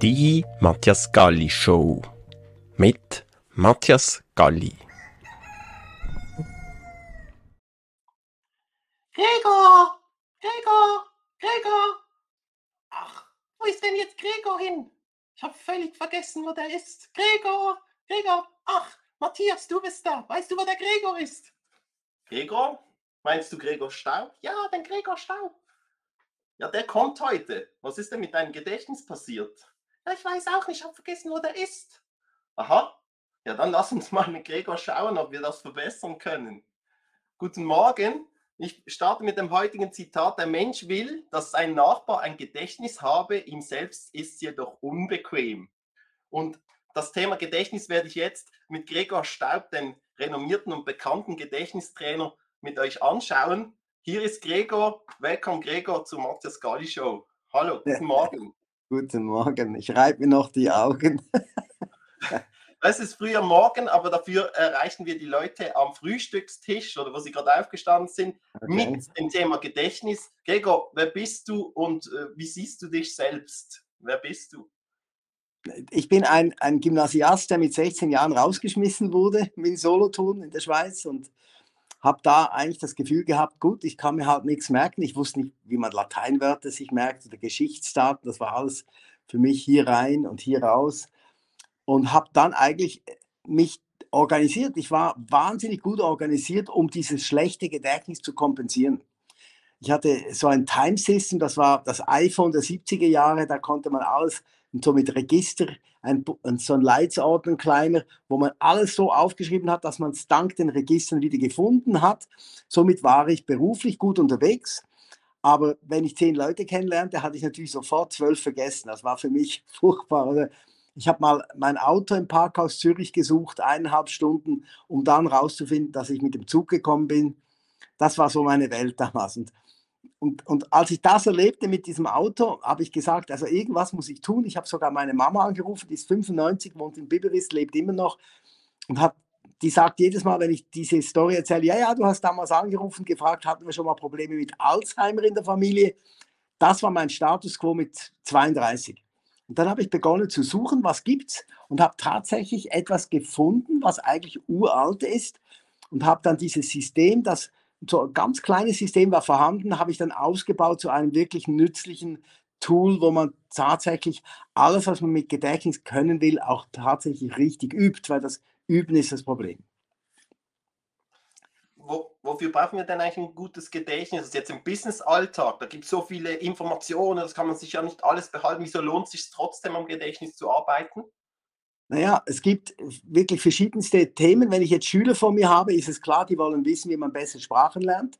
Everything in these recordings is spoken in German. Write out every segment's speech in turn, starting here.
Die Matthias Galli Show mit Matthias Galli. Gregor! Gregor! Gregor! Ach, wo ist denn jetzt Gregor hin? Ich habe völlig vergessen, wo der ist. Gregor! Gregor! Ach, Matthias, du bist da. Weißt du, wo der Gregor ist? Gregor? Meinst du Gregor Staub? Ja, den Gregor Staub. Ja, der kommt heute. Was ist denn mit deinem Gedächtnis passiert? Ich weiß auch nicht. Ich habe vergessen, wo der ist. Aha. Ja, dann lass uns mal mit Gregor schauen, ob wir das verbessern können. Guten Morgen. Ich starte mit dem heutigen Zitat. Der Mensch will, dass sein Nachbar ein Gedächtnis habe, ihm selbst ist es jedoch unbequem. Und das Thema Gedächtnis werde ich jetzt mit Gregor Staub, dem renommierten und bekannten Gedächtnistrainer, mit euch anschauen. Hier ist Gregor. Willkommen, Gregor, zur Matthias Gali Show. Hallo, guten Morgen. Guten Morgen. Ich reibe mir noch die Augen. Es ist früher Morgen, aber dafür erreichen wir die Leute am Frühstückstisch oder wo sie gerade aufgestanden sind okay. mit dem Thema Gedächtnis. Gregor, wer bist du und äh, wie siehst du dich selbst? Wer bist du? Ich bin ein, ein Gymnasiast, der mit 16 Jahren rausgeschmissen wurde in Solothurn in der Schweiz und habe da eigentlich das Gefühl gehabt, gut, ich kann mir halt nichts merken. Ich wusste nicht, wie man Lateinwörter sich merkt oder Geschichtsdaten. Das war alles für mich hier rein und hier raus. Und habe dann eigentlich äh, mich organisiert. Ich war wahnsinnig gut organisiert, um dieses schlechte Gedächtnis zu kompensieren. Ich hatte so ein Time System, das war das iPhone der 70er Jahre, da konnte man alles und so mit Register, ein, so ein Leitsordner kleiner, wo man alles so aufgeschrieben hat, dass man es dank den Registern wieder gefunden hat. Somit war ich beruflich gut unterwegs. Aber wenn ich zehn Leute kennenlernte, hatte ich natürlich sofort zwölf vergessen. Das war für mich furchtbar. Ich habe mal mein Auto im Parkhaus Zürich gesucht, eineinhalb Stunden, um dann rauszufinden, dass ich mit dem Zug gekommen bin. Das war so meine Welt damals. Und und, und als ich das erlebte mit diesem Auto, habe ich gesagt, also irgendwas muss ich tun. Ich habe sogar meine Mama angerufen, die ist 95, wohnt in Biberis, lebt immer noch und hat, die sagt jedes Mal, wenn ich diese Story erzähle, ja, ja, du hast damals angerufen, gefragt, hatten wir schon mal Probleme mit Alzheimer in der Familie. Das war mein Status quo mit 32. Und dann habe ich begonnen zu suchen, was gibt's und habe tatsächlich etwas gefunden, was eigentlich uralt ist und habe dann dieses System, das so ein ganz kleines System war vorhanden, habe ich dann ausgebaut zu einem wirklich nützlichen Tool, wo man tatsächlich alles, was man mit Gedächtnis können will, auch tatsächlich richtig übt, weil das Üben ist das Problem. Wo, wofür brauchen wir denn eigentlich ein gutes Gedächtnis? Das ist jetzt im Business-Alltag, da gibt es so viele Informationen, das kann man sich ja nicht alles behalten. Wieso lohnt es sich trotzdem am Gedächtnis zu arbeiten? Naja, es gibt wirklich verschiedenste Themen. Wenn ich jetzt Schüler vor mir habe, ist es klar, die wollen wissen, wie man besser Sprachen lernt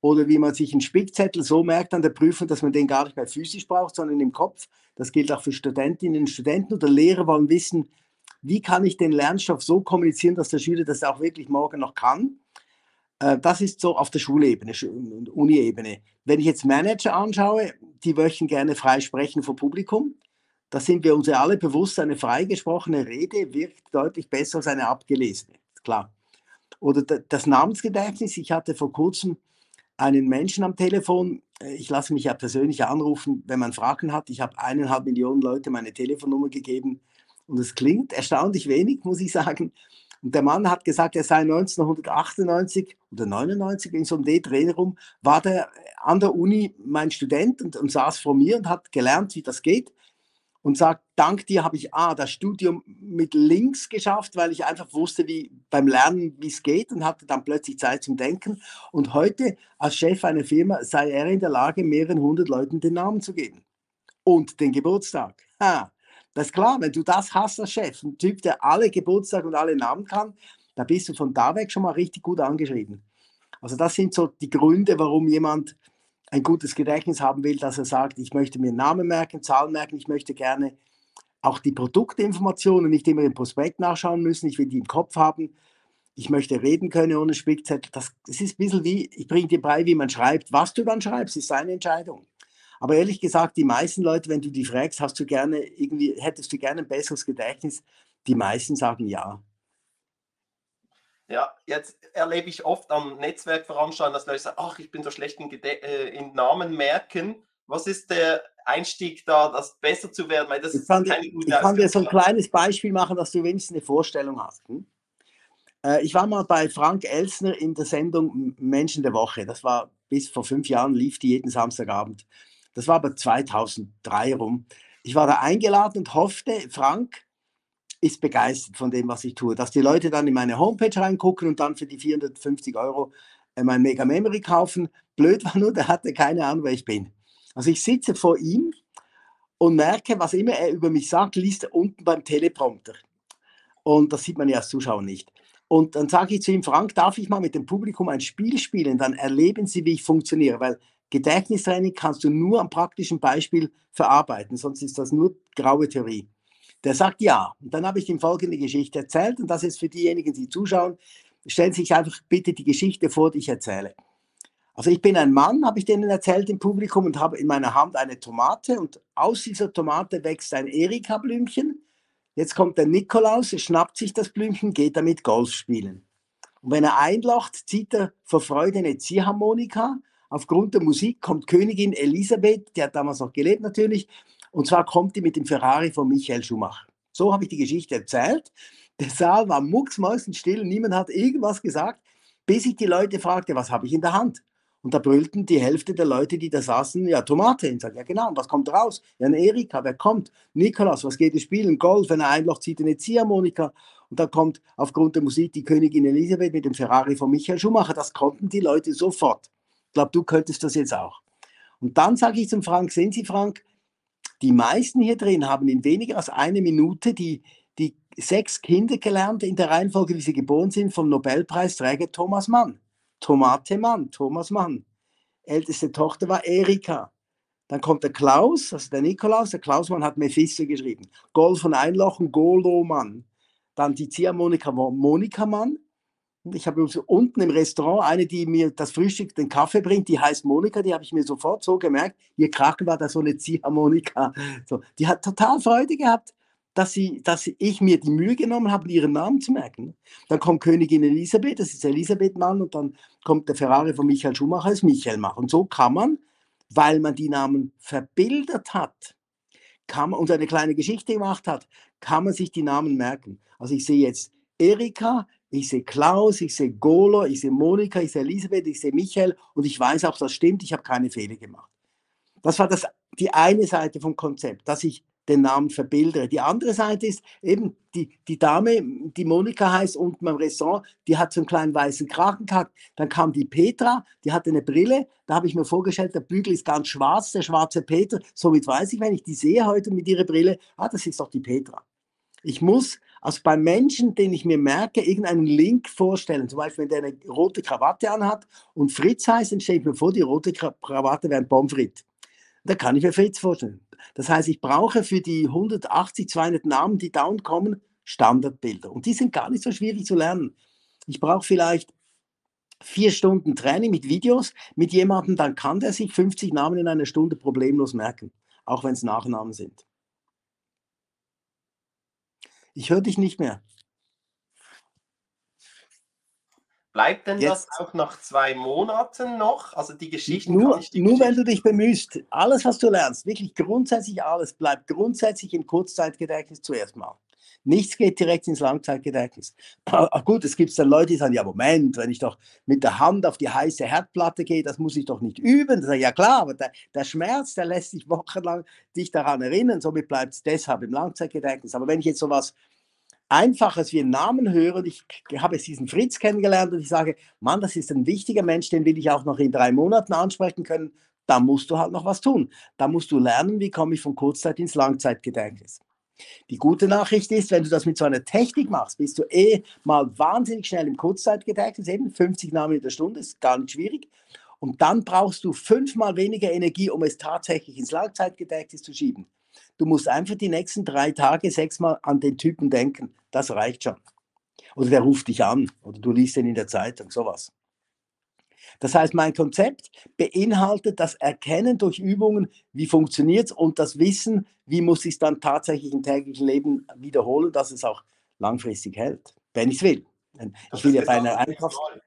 oder wie man sich einen Spickzettel so merkt an der Prüfung, dass man den gar nicht mehr physisch braucht, sondern im Kopf. Das gilt auch für Studentinnen und Studenten oder Lehrer wollen wissen, wie kann ich den Lernstoff so kommunizieren, dass der Schüler das auch wirklich morgen noch kann. Äh, das ist so auf der Schulebene und Uni-Ebene. Wenn ich jetzt Manager anschaue, die möchten gerne frei sprechen vor Publikum da sind wir uns ja alle bewusst, eine freigesprochene Rede wirkt deutlich besser als eine abgelesene. Klar. Oder das Namensgedächtnis. Ich hatte vor kurzem einen Menschen am Telefon. Äh, ich lasse mich ja persönlich anrufen, wenn man Fragen hat. Ich habe eineinhalb Millionen Leute meine Telefonnummer gegeben und es klingt erstaunlich wenig, muss ich sagen. Und der Mann hat gesagt, er sei 1998 oder 99 in so einem D-Trainer rum, war der an der Uni mein Student und, und saß vor mir und hat gelernt, wie das geht und sagt, dank dir habe ich A, das Studium mit links geschafft, weil ich einfach wusste, wie beim Lernen, wie es geht und hatte dann plötzlich Zeit zum Denken. Und heute als Chef einer Firma sei er in der Lage, mehreren hundert Leuten den Namen zu geben und den Geburtstag. Ha, das ist klar, wenn du das hast als Chef, ein Typ, der alle Geburtstage und alle Namen kann, da bist du von da weg schon mal richtig gut angeschrieben. Also das sind so die Gründe, warum jemand ein gutes Gedächtnis haben will, dass er sagt, ich möchte mir Namen merken, Zahlen merken, ich möchte gerne auch die Produktinformationen nicht immer im Prospekt nachschauen müssen, ich will die im Kopf haben, ich möchte reden können ohne Spickzettel. Das, das ist ein bisschen wie, ich bringe dir bei, wie man schreibt. Was du dann schreibst, ist seine Entscheidung. Aber ehrlich gesagt, die meisten Leute, wenn du die fragst, hast du gerne irgendwie, hättest du gerne ein besseres Gedächtnis, die meisten sagen ja. Ja, jetzt erlebe ich oft am Netzwerkveranstaltungen, dass Leute sagen, ach, ich bin so schlecht in, äh, in Namen merken. Was ist der Einstieg da, das besser zu werden, weil das Ich kann, keine ich gute kann dir so ein kleines Beispiel machen, dass du wenigstens eine Vorstellung hast. Hm? Äh, ich war mal bei Frank Elsner in der Sendung Menschen der Woche. Das war bis vor fünf Jahren, lief die jeden Samstagabend. Das war aber 2003 rum. Ich war da eingeladen und hoffte, Frank ist begeistert von dem, was ich tue. Dass die Leute dann in meine Homepage reingucken und dann für die 450 Euro äh, mein Mega Memory kaufen. Blöd war nur, der hatte keine Ahnung, wer ich bin. Also ich sitze vor ihm und merke, was immer er über mich sagt, liest er unten beim Teleprompter. Und das sieht man ja als Zuschauer nicht. Und dann sage ich zu ihm, Frank, darf ich mal mit dem Publikum ein Spiel spielen? Dann erleben Sie, wie ich funktioniere. Weil Gedächtnistraining kannst du nur am praktischen Beispiel verarbeiten, sonst ist das nur graue Theorie. Der sagt ja. Und dann habe ich ihm folgende Geschichte erzählt. Und das ist für diejenigen, die zuschauen, stellen Sie sich einfach bitte die Geschichte vor, die ich erzähle. Also ich bin ein Mann, habe ich denen erzählt im Publikum und habe in meiner Hand eine Tomate und aus dieser Tomate wächst ein Erika-Blümchen. Jetzt kommt der Nikolaus, er schnappt sich das Blümchen, geht damit Golf spielen. Und wenn er einlocht, zieht er vor Freude eine Ziehharmonika. Aufgrund der Musik kommt Königin Elisabeth, die hat damals noch gelebt natürlich, und zwar kommt die mit dem Ferrari von Michael Schumacher. So habe ich die Geschichte erzählt. Der Saal war mucksmäusenstill, niemand hat irgendwas gesagt, bis ich die Leute fragte, was habe ich in der Hand? Und da brüllten die Hälfte der Leute, die da saßen, ja, Tomate. Ich sage, ja genau, und was kommt raus? Ja, ein Erika, wer kommt? Nikolaus, was geht ihr spielen? Golf, wenn er einlocht, zieht eine Ziehharmonika. Und da kommt aufgrund der Musik die Königin Elisabeth mit dem Ferrari von Michael Schumacher. Das konnten die Leute sofort. Ich glaube, du könntest das jetzt auch. Und dann sage ich zum Frank, sehen Sie, Frank, die meisten hier drin haben in weniger als eine Minute die, die sechs Kinder gelernt in der Reihenfolge, wie sie geboren sind, vom Nobelpreisträger Thomas Mann. Tomate Mann, Thomas Mann. Älteste Tochter war Erika. Dann kommt der Klaus, also der Nikolaus. Der Klausmann hat Mephisto geschrieben. Golf und Einlochen, Golo Mann. Dann die Ziehharmonika Monika Mann. Ich habe unten im Restaurant eine, die mir das Frühstück, den Kaffee bringt, die heißt Monika, die habe ich mir sofort so gemerkt. Ihr Kraken war da so eine Ziehharmonika. So, die hat total Freude gehabt, dass, sie, dass ich mir die Mühe genommen habe, ihren Namen zu merken. Dann kommt Königin Elisabeth, das ist Elisabeth Mann, und dann kommt der Ferrari von Michael Schumacher, ist Michael Mann. Und so kann man, weil man die Namen verbildert hat, kann man, und eine kleine Geschichte gemacht hat, kann man sich die Namen merken. Also ich sehe jetzt Erika, ich sehe Klaus, ich sehe Golo, ich sehe Monika, ich sehe Elisabeth, ich sehe Michael und ich weiß auch, das stimmt, ich habe keine Fehler gemacht. Das war das, die eine Seite vom Konzept, dass ich den Namen verbildere. Die andere Seite ist eben die, die Dame, die Monika heißt, unten beim Restaurant, die hat so einen kleinen weißen Kragen gehabt. Dann kam die Petra, die hatte eine Brille. Da habe ich mir vorgestellt, der Bügel ist ganz schwarz, der schwarze Peter. Somit weiß ich, wenn ich die sehe heute mit ihrer Brille, ah, das ist doch die Petra. Ich muss also beim Menschen, den ich mir merke, irgendeinen Link vorstellen. Zum Beispiel, wenn der eine rote Krawatte anhat und Fritz heißt, dann stelle ich mir vor, die rote Krawatte wäre ein Pommes. Da kann ich mir Fritz vorstellen. Das heißt, ich brauche für die 180, 200 Namen, die down kommen, Standardbilder. Und die sind gar nicht so schwierig zu lernen. Ich brauche vielleicht vier Stunden Training mit Videos mit jemandem, dann kann der sich 50 Namen in einer Stunde problemlos merken, auch wenn es Nachnamen sind. Ich höre dich nicht mehr. Bleibt denn Jetzt. das auch nach zwei Monaten noch? Also die Geschichten Nur, die nur wenn Geschichten- du dich bemühst, alles, was du lernst, wirklich grundsätzlich alles, bleibt grundsätzlich im Kurzzeitgedächtnis zuerst mal. Nichts geht direkt ins Langzeitgedächtnis. Ah, Gut, es gibt dann Leute, die sagen, ja Moment, wenn ich doch mit der Hand auf die heiße Herdplatte gehe, das muss ich doch nicht üben. Sag ich, ja klar, aber der, der Schmerz, der lässt dich wochenlang dich daran erinnern, somit bleibt es deshalb im Langzeitgedächtnis. Aber wenn ich jetzt sowas Einfaches wie einen Namen höre, und ich habe jetzt diesen Fritz kennengelernt und ich sage, Mann, das ist ein wichtiger Mensch, den will ich auch noch in drei Monaten ansprechen können, da musst du halt noch was tun. Da musst du lernen, wie komme ich von Kurzzeit ins Langzeitgedächtnis. Die gute Nachricht ist, wenn du das mit so einer Technik machst, bist du eh mal wahnsinnig schnell im Kurzzeitgedächtnis, eben 50 Namen in der Stunde, ist gar nicht schwierig. Und dann brauchst du fünfmal weniger Energie, um es tatsächlich ins Langzeitgedächtnis zu schieben. Du musst einfach die nächsten drei Tage sechsmal an den Typen denken. Das reicht schon. Oder der ruft dich an oder du liest ihn in der Zeitung, sowas. Das heißt, mein Konzept beinhaltet das Erkennen durch Übungen, wie funktioniert es und das Wissen, wie muss ich es dann tatsächlich im täglichen Leben wiederholen, dass es auch langfristig hält, wenn ich es will. Ich will ja bei einer Einkaufs... Sechsmal,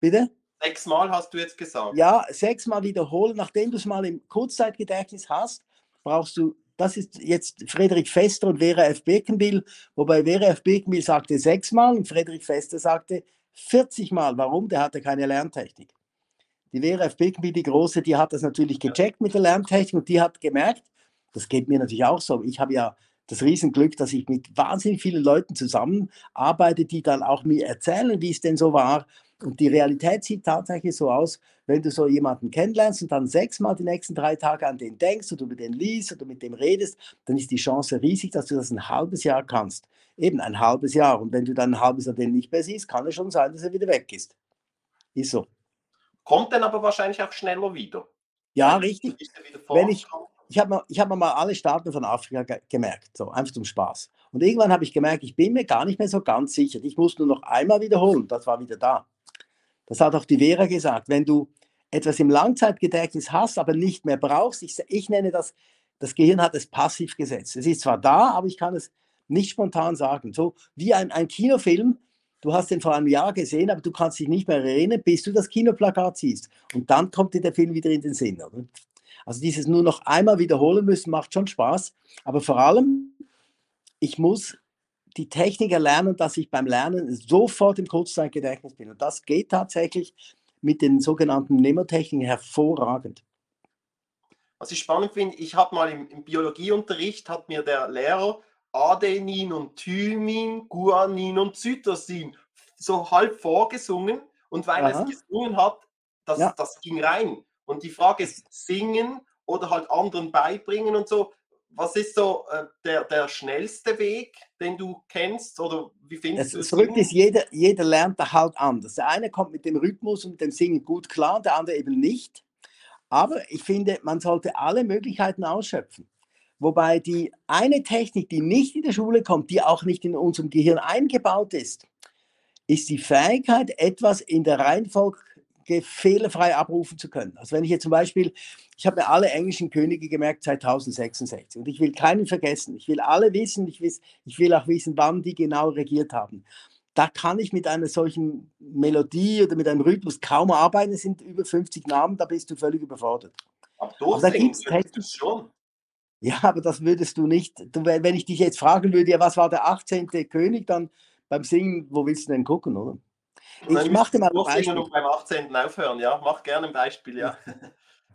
Bitte? sechsmal hast du jetzt gesagt. Ja, sechsmal wiederholen, nachdem du es mal im Kurzzeitgedächtnis hast, brauchst du, das ist jetzt Friedrich Fester und Vera F. Birkenbill, wobei Vera F. Birkenbill sagte sechsmal und Friedrich Fester sagte 40 Mal. Warum? Der hatte keine Lerntechnik. Die Vera F. Birkenbill, die Große, die hat das natürlich gecheckt mit der Lerntechnik und die hat gemerkt, das geht mir natürlich auch so. Ich habe ja das Riesenglück, dass ich mit wahnsinnig vielen Leuten zusammenarbeite, die dann auch mir erzählen, wie es denn so war. Und die Realität sieht tatsächlich so aus, wenn du so jemanden kennenlernst und dann sechsmal die nächsten drei Tage an den denkst oder über den liest oder mit dem redest, dann ist die Chance riesig, dass du das ein halbes Jahr kannst. Eben ein halbes Jahr. Und wenn du dann ein halbes Jahr den nicht mehr siehst, kann es schon sein, dass er wieder weg ist. Ist so. Kommt dann aber wahrscheinlich auch schneller wieder. Ja, richtig. Wenn ich, ich habe mir, hab mir mal alle Staaten von Afrika ge gemerkt, so einfach zum Spaß. Und irgendwann habe ich gemerkt, ich bin mir gar nicht mehr so ganz sicher. Ich muss nur noch einmal wiederholen, das war wieder da. Das hat auch die Vera gesagt. Wenn du etwas im Langzeitgedächtnis hast, aber nicht mehr brauchst, ich, ich nenne das, das Gehirn hat es passiv gesetzt. Es ist zwar da, aber ich kann es nicht spontan sagen. So wie ein, ein Kinofilm, du hast den vor einem Jahr gesehen, aber du kannst dich nicht mehr erinnern, bis du das Kinoplakat siehst. Und dann kommt dir der Film wieder in den Sinn. Oder? Also dieses nur noch einmal wiederholen müssen, macht schon Spaß. Aber vor allem, ich muss die Technik erlernen, dass ich beim Lernen sofort im Kurzzeitgedächtnis bin. Und das geht tatsächlich mit den sogenannten Mnemotechniken hervorragend. Was ich spannend finde, ich habe mal im, im, Biologieunterricht, hat mir der Lehrer Adenin und Thymin, Guanin und Cytosin so halb vorgesungen und weil er es gesungen hat, das, ja. das ging rein. Und die Frage ist, singen oder halt anderen beibringen und so. Was ist so äh, der, der schnellste Weg, den du kennst? Oder wie findest du es? Verrückt ist, jeder, jeder lernt da halt anders. Der eine kommt mit dem Rhythmus und dem Singen gut klar, der andere eben nicht. Aber ich finde, man sollte alle Möglichkeiten ausschöpfen. Wobei die eine Technik, die nicht in der Schule kommt, die auch nicht in unserem Gehirn eingebaut ist, ist die Fähigkeit, etwas in der Reihenfolge fehlerfrei abrufen zu können. Also wenn ich jetzt zum Beispiel, ich habe mir alle englischen Könige gemerkt seit 1066 und ich will keinen vergessen. Ich will alle wissen, ich will, ich will auch wissen, wann die genau regiert haben. Da kann ich mit einer solchen Melodie oder mit einem Rhythmus kaum arbeiten. Es sind über 50 Namen, da bist du völlig überfordert. Aber da gibt's schon. Ja, aber das würdest du nicht. Du, wenn ich dich jetzt fragen würde, ja, was war der 18. König, dann beim Singen, wo willst du denn gucken, oder? Ich mache mal ein Beispiel. Und beim 18. aufhören, ja. Mach gerne ein Beispiel, ja.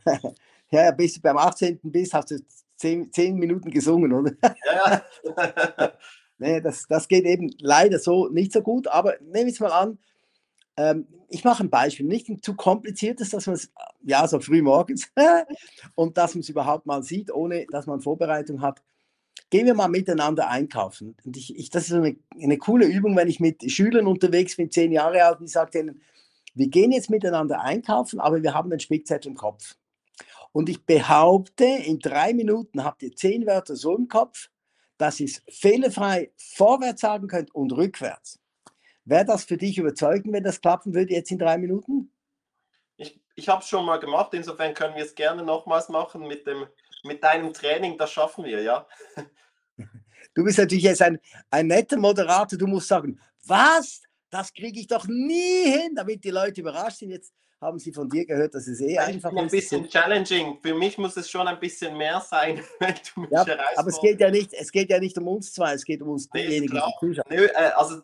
ja, bis du beim 18. bist, hast du 10, 10 Minuten gesungen, oder? ja, ja. nee, das, das geht eben leider so nicht so gut, aber nehmen wir es mal an, ähm, ich mache ein Beispiel, nicht ein zu kompliziertes, dass man es, ja, so früh morgens, und dass man es überhaupt mal sieht, ohne dass man Vorbereitung hat gehen wir mal miteinander einkaufen. Und ich, ich, das ist eine, eine coole Übung, wenn ich mit Schülern unterwegs bin, zehn Jahre alt, und ich sage denen, wir gehen jetzt miteinander einkaufen, aber wir haben den Spickzettel im Kopf. Und ich behaupte, in drei Minuten habt ihr zehn Wörter so im Kopf, dass ihr es fehlerfrei vorwärts sagen könnt und rückwärts. Wäre das für dich überzeugend, wenn das klappen würde jetzt in drei Minuten? Ich, ich habe es schon mal gemacht, insofern können wir es gerne nochmals machen mit dem mit deinem Training, das schaffen wir, ja. Du bist natürlich jetzt ein, ein netter Moderator. Du musst sagen, was? Das kriege ich doch nie hin, damit die Leute überrascht sind. Jetzt haben sie von dir gehört, dass es eh ja, einfach ist. Ein bisschen challenging. Für mich muss es schon ein bisschen mehr sein, wenn du mich ja, Aber es geht, ja nicht, es geht ja nicht um uns zwei, es geht um uns diejenigen, die zuschauen. Nö, äh, also,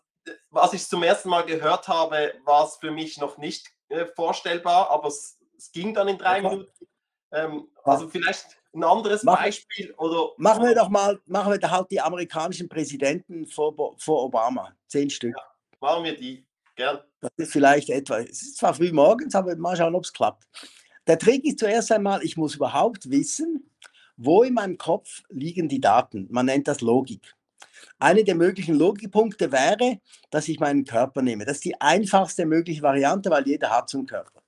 was ich zum ersten Mal gehört habe, war es für mich noch nicht äh, vorstellbar, aber es, es, ging dann in drei ja, Minuten. Ähm, also vielleicht ein anderes Mach, Beispiel oder. Machen wir doch mal, machen wir da halt die amerikanischen Präsidenten vor, vor Obama. Zehn Stück. Ja, machen wir die. Gern. Das ist vielleicht etwa, es ist zwar früh morgens, aber mal schauen, ob es klappt. Der Trick ist zuerst einmal, ich muss überhaupt wissen, wo in meinem Kopf liegen die Daten. Man nennt das Logik. Eine der möglichen Logikpunkte wäre, dass ich meinen Körper nehme. Das ist die einfachste mögliche Variante, weil jeder hat so einen Körper.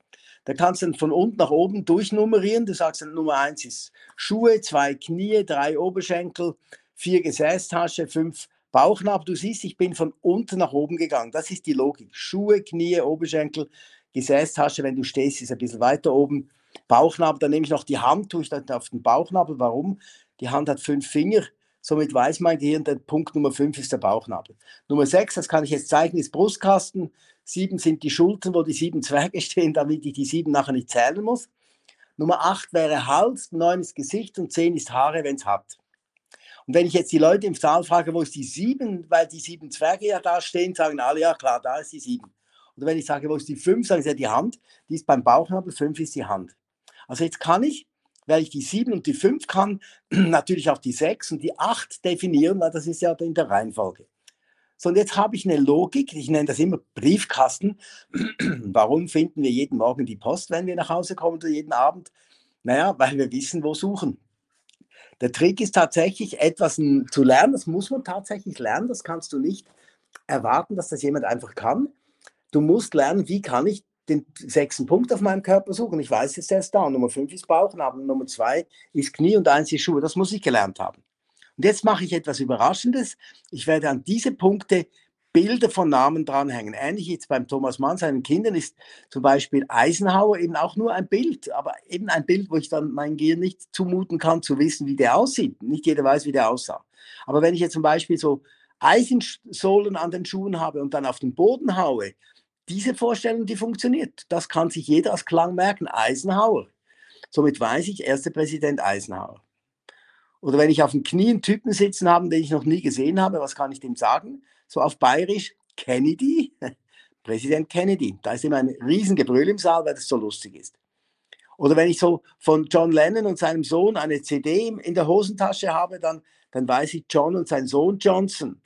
Da kannst du dann von unten nach oben durchnummerieren. Du sagst dann, Nummer eins ist Schuhe, zwei Knie, drei Oberschenkel, vier Gesäßtasche, fünf Bauchnabel. Du siehst, ich bin von unten nach oben gegangen. Das ist die Logik. Schuhe, Knie, Oberschenkel, Gesäßtasche, wenn du stehst, ist ein bisschen weiter oben. Bauchnabel, dann nehme ich noch die Hand, tue ich dann auf den Bauchnabel. Warum? Die Hand hat fünf Finger. Somit weiß mein Gehirn, der Punkt Nummer fünf ist der Bauchnabel. Nummer sechs, das kann ich jetzt zeigen, ist Brustkasten. Sieben sind die Schultern, wo die sieben Zwerge stehen, damit ich die sieben nachher nicht zählen muss. Nummer 8 wäre Hals, 9 ist Gesicht und 10 ist Haare, wenn es hat. Und wenn ich jetzt die Leute im Saal frage, wo ist die 7, weil die sieben Zwerge ja da stehen, sagen alle, ja klar, da ist die 7. Oder wenn ich sage, wo ist die 5, sagen sie ja die Hand, die ist beim Bauchnabel, 5 ist die Hand. Also jetzt kann ich, weil ich die 7 und die 5 kann, natürlich auch die 6 und die 8 definieren, weil das ist ja in der Reihenfolge. So, und jetzt habe ich eine Logik, ich nenne das immer Briefkasten. Warum finden wir jeden Morgen die Post, wenn wir nach Hause kommen oder jeden Abend? Naja, weil wir wissen, wo suchen. Der Trick ist tatsächlich, etwas zu lernen. Das muss man tatsächlich lernen. Das kannst du nicht erwarten, dass das jemand einfach kann. Du musst lernen, wie kann ich den sechsten Punkt auf meinem Körper suchen. Ich weiß jetzt, der ist da. Nummer fünf ist Bauchnabel, Nummer zwei ist Knie und eins ist Schuhe. Das muss ich gelernt haben. Und jetzt mache ich etwas Überraschendes. Ich werde an diese Punkte Bilder von Namen dranhängen. Ähnlich jetzt beim Thomas Mann, seinen Kindern, ist zum Beispiel Eisenhower eben auch nur ein Bild, aber eben ein Bild, wo ich dann mein Gehirn nicht zumuten kann, zu wissen, wie der aussieht. Nicht jeder weiß, wie der aussah. Aber wenn ich jetzt zum Beispiel so Eisensohlen an den Schuhen habe und dann auf den Boden haue, diese Vorstellung, die funktioniert. Das kann sich jeder als Klang merken. Eisenhower. Somit weiß ich, erster Präsident Eisenhower. Oder wenn ich auf dem Knie einen Typen sitzen habe, den ich noch nie gesehen habe, was kann ich dem sagen? So auf Bayerisch, Kennedy, Präsident Kennedy. Da ist immer ein Riesengebrüll im Saal, weil das so lustig ist. Oder wenn ich so von John Lennon und seinem Sohn eine CD in der Hosentasche habe, dann, dann weiß ich John und sein Sohn Johnson.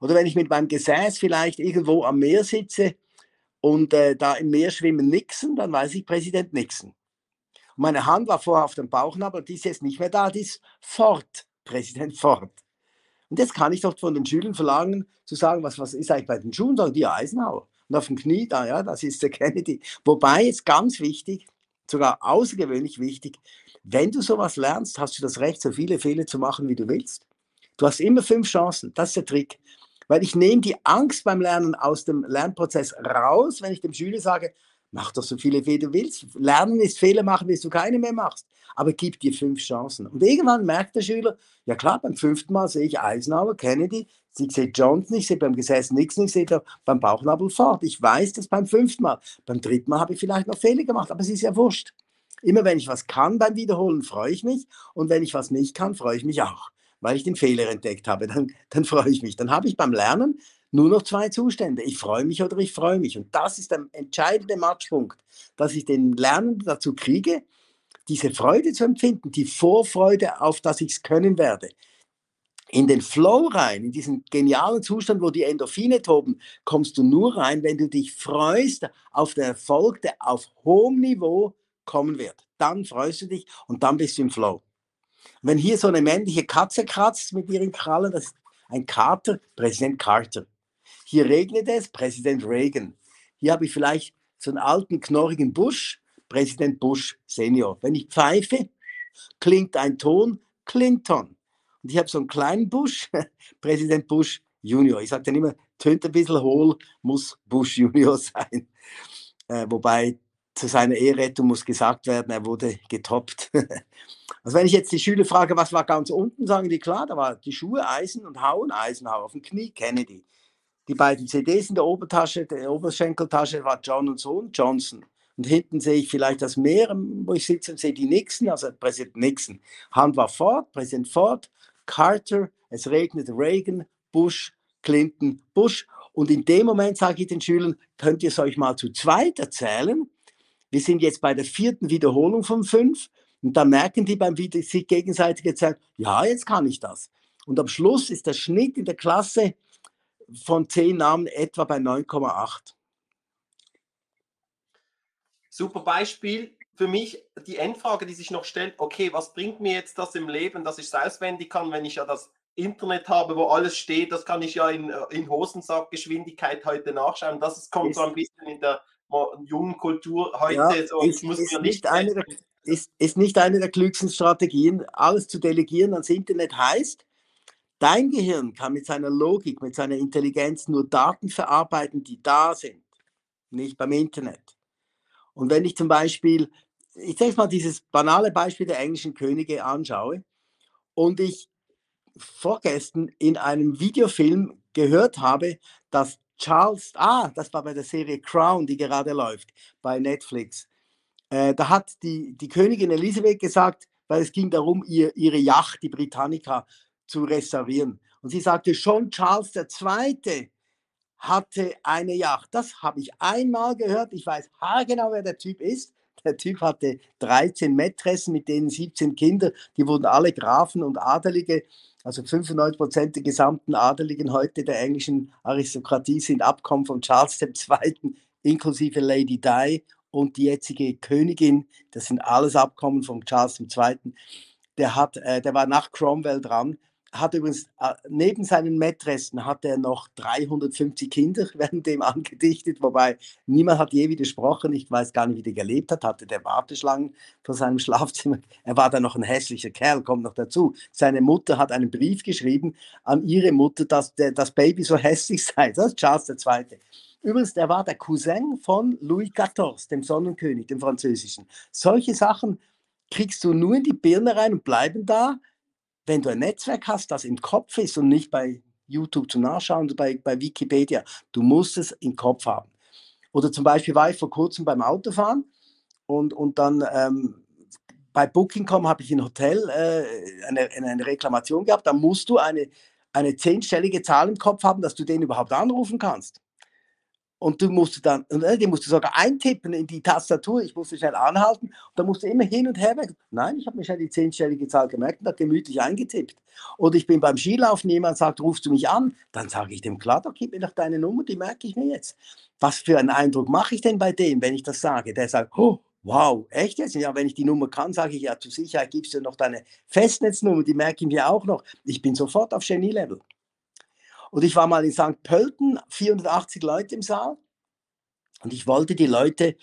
Oder wenn ich mit meinem Gesäß vielleicht irgendwo am Meer sitze und äh, da im Meer schwimmen Nixon, dann weiß ich Präsident Nixon. Meine Hand war vorher auf dem Bauchnabel, die ist jetzt nicht mehr da, die ist fort, Präsident Ford. Und jetzt kann ich doch von den Schülern verlangen, zu sagen, was, was ist eigentlich bei den Schuhen? Sagen die Eisenhower. Und auf dem Knie, da, ja, das ist der Kennedy. Wobei jetzt ganz wichtig, sogar außergewöhnlich wichtig, wenn du sowas lernst, hast du das Recht, so viele Fehler zu machen, wie du willst. Du hast immer fünf Chancen. Das ist der Trick. Weil ich nehme die Angst beim Lernen aus dem Lernprozess raus, wenn ich dem Schüler sage, Mach doch so viele, wie du willst. Lernen ist Fehler machen, bis du keine mehr machst. Aber gib dir fünf Chancen. Und irgendwann merkt der Schüler, ja klar, beim fünften Mal sehe ich Eisenhower, Kennedy, ich sehe Johnson, ich sehe beim Gesäß nichts, ich sehe beim Bauchnabel fort. Ich weiß das beim fünften Mal. Beim dritten Mal habe ich vielleicht noch Fehler gemacht, aber es ist ja wurscht. Immer wenn ich was kann beim Wiederholen, freue ich mich. Und wenn ich was nicht kann, freue ich mich auch, weil ich den Fehler entdeckt habe. Dann, dann freue ich mich. Dann habe ich beim Lernen nur noch zwei Zustände. Ich freue mich oder ich freue mich. Und das ist der entscheidende Matchpunkt, dass ich den Lernenden dazu kriege, diese Freude zu empfinden, die Vorfreude auf, dass ich es können werde. In den Flow rein, in diesen genialen Zustand, wo die Endorphine toben, kommst du nur rein, wenn du dich freust auf den Erfolg, der auf hohem Niveau kommen wird. Dann freust du dich und dann bist du im Flow. Wenn hier so eine männliche Katze kratzt mit ihren Krallen, das ist ein Kater, Präsident Carter. Hier regnet es, Präsident Reagan. Hier habe ich vielleicht so einen alten, knorrigen Bush, Präsident Bush Senior. Wenn ich pfeife, klingt ein Ton, Clinton. Und ich habe so einen kleinen Bush, Präsident Bush Junior. Ich sage dann immer, tönt ein bisschen hohl, muss Bush Junior sein. Äh, wobei zu seiner Eherettung muss gesagt werden, er wurde getoppt. also wenn ich jetzt die Schüler frage, was war ganz unten, sagen die klar, da war die Schuhe Eisen und Hauen, Eisenhower auf dem Knie, Kennedy. Die beiden CDs in der Obertasche, der Oberschenkeltasche war John und Sohn, Johnson. Und hinten sehe ich vielleicht das Meer, wo ich sitze und sehe die Nixon, also Präsident Nixon. Hand war Ford, Präsident Ford, Carter, es regnet Reagan, Bush, Clinton, Bush. Und in dem Moment sage ich den Schülern, könnt ihr es euch mal zu zweit erzählen. Wir sind jetzt bei der vierten Wiederholung von fünf. Und da merken die beim sich gegenseitig erzählen, ja, jetzt kann ich das. Und am Schluss ist der Schnitt in der Klasse von zehn Namen etwa bei 9,8. Super Beispiel. Für mich die Endfrage, die sich noch stellt, okay, was bringt mir jetzt das im Leben, dass ich es auswendig kann, wenn ich ja das Internet habe, wo alles steht, das kann ich ja in, in Hosensackgeschwindigkeit heute nachschauen. Das kommt so ein bisschen in der jungen Kultur heute. Ja, so, ist, ist, nicht eine der, ist, ist nicht eine der klügsten Strategien, alles zu delegieren ans Internet heißt, Dein Gehirn kann mit seiner Logik, mit seiner Intelligenz nur Daten verarbeiten, die da sind, nicht beim Internet. Und wenn ich zum Beispiel, ich sage mal dieses banale Beispiel der englischen Könige anschaue und ich vorgestern in einem Videofilm gehört habe, dass Charles, ah, das war bei der Serie Crown, die gerade läuft bei Netflix, Äh, da hat die, die Königin Elisabeth gesagt, weil es ging darum, ihr, ihre Yacht, die Britannica, zu restaurieren. Und sie sagte, schon Charles II. hatte eine Yacht. Das habe ich einmal gehört. Ich weiß haargenau, wer der Typ ist. Der Typ hatte 13 Mätressen, mit denen 17 Kinder. Die wurden alle Grafen und Adelige. Also 95 Prozent der gesamten Adeligen heute der englischen Aristokratie sind Abkommen von Charles II., inklusive Lady Di und die jetzige Königin. Das sind alles Abkommen von Charles II. Der, hat, äh, der war nach Cromwell dran hat übrigens äh, neben seinen Mätressen hat er noch 350 Kinder während dem angedichtet, wobei niemand hat je widersprochen. Ich weiß gar nicht, wie der gelebt hat. Hatte der Warteschlangen vor seinem Schlafzimmer. Er war dann noch ein hässlicher Kerl, kommt noch dazu. Seine Mutter hat einen Brief geschrieben an ihre Mutter, dass der, das Baby so hässlich sei. Das ist Charles II. Übrigens, der war der Cousin von Louis XIV, dem Sonnenkönig, dem französischen. Solche Sachen kriegst du nur in die Birne rein und bleiben da wenn du ein Netzwerk hast, das im Kopf ist und nicht bei YouTube zum Nachschauen oder bei, bei Wikipedia, du musst es im Kopf haben. Oder zum Beispiel war ich vor kurzem beim Autofahren und, und dann ähm, bei Booking.com habe ich ein Hotel äh, eine, eine Reklamation gehabt. Da musst du eine, eine zehnstellige Zahl im Kopf haben, dass du den überhaupt anrufen kannst. Und du musst dann, äh, die musst du sogar eintippen in die Tastatur. Ich musste schnell anhalten. Und da musst du immer hin und her weg. Nein, ich habe mir schnell die zehnstellige Zahl gemerkt und habe gemütlich eingetippt. Oder ich bin beim Skilaufen, jemand sagt, rufst du mich an? Dann sage ich dem, klar, da gib mir doch deine Nummer, die merke ich mir jetzt. Was für einen Eindruck mache ich denn bei dem, wenn ich das sage? Der sagt, oh, wow, echt jetzt? Ja, wenn ich die Nummer kann, sage ich, ja, zur Sicherheit gibst du noch deine Festnetznummer, die merke ich mir auch noch. Ich bin sofort auf Genie-Level. Und ich war mal in St. Pölten, 480 Leute im Saal. Und ich wollte die Leute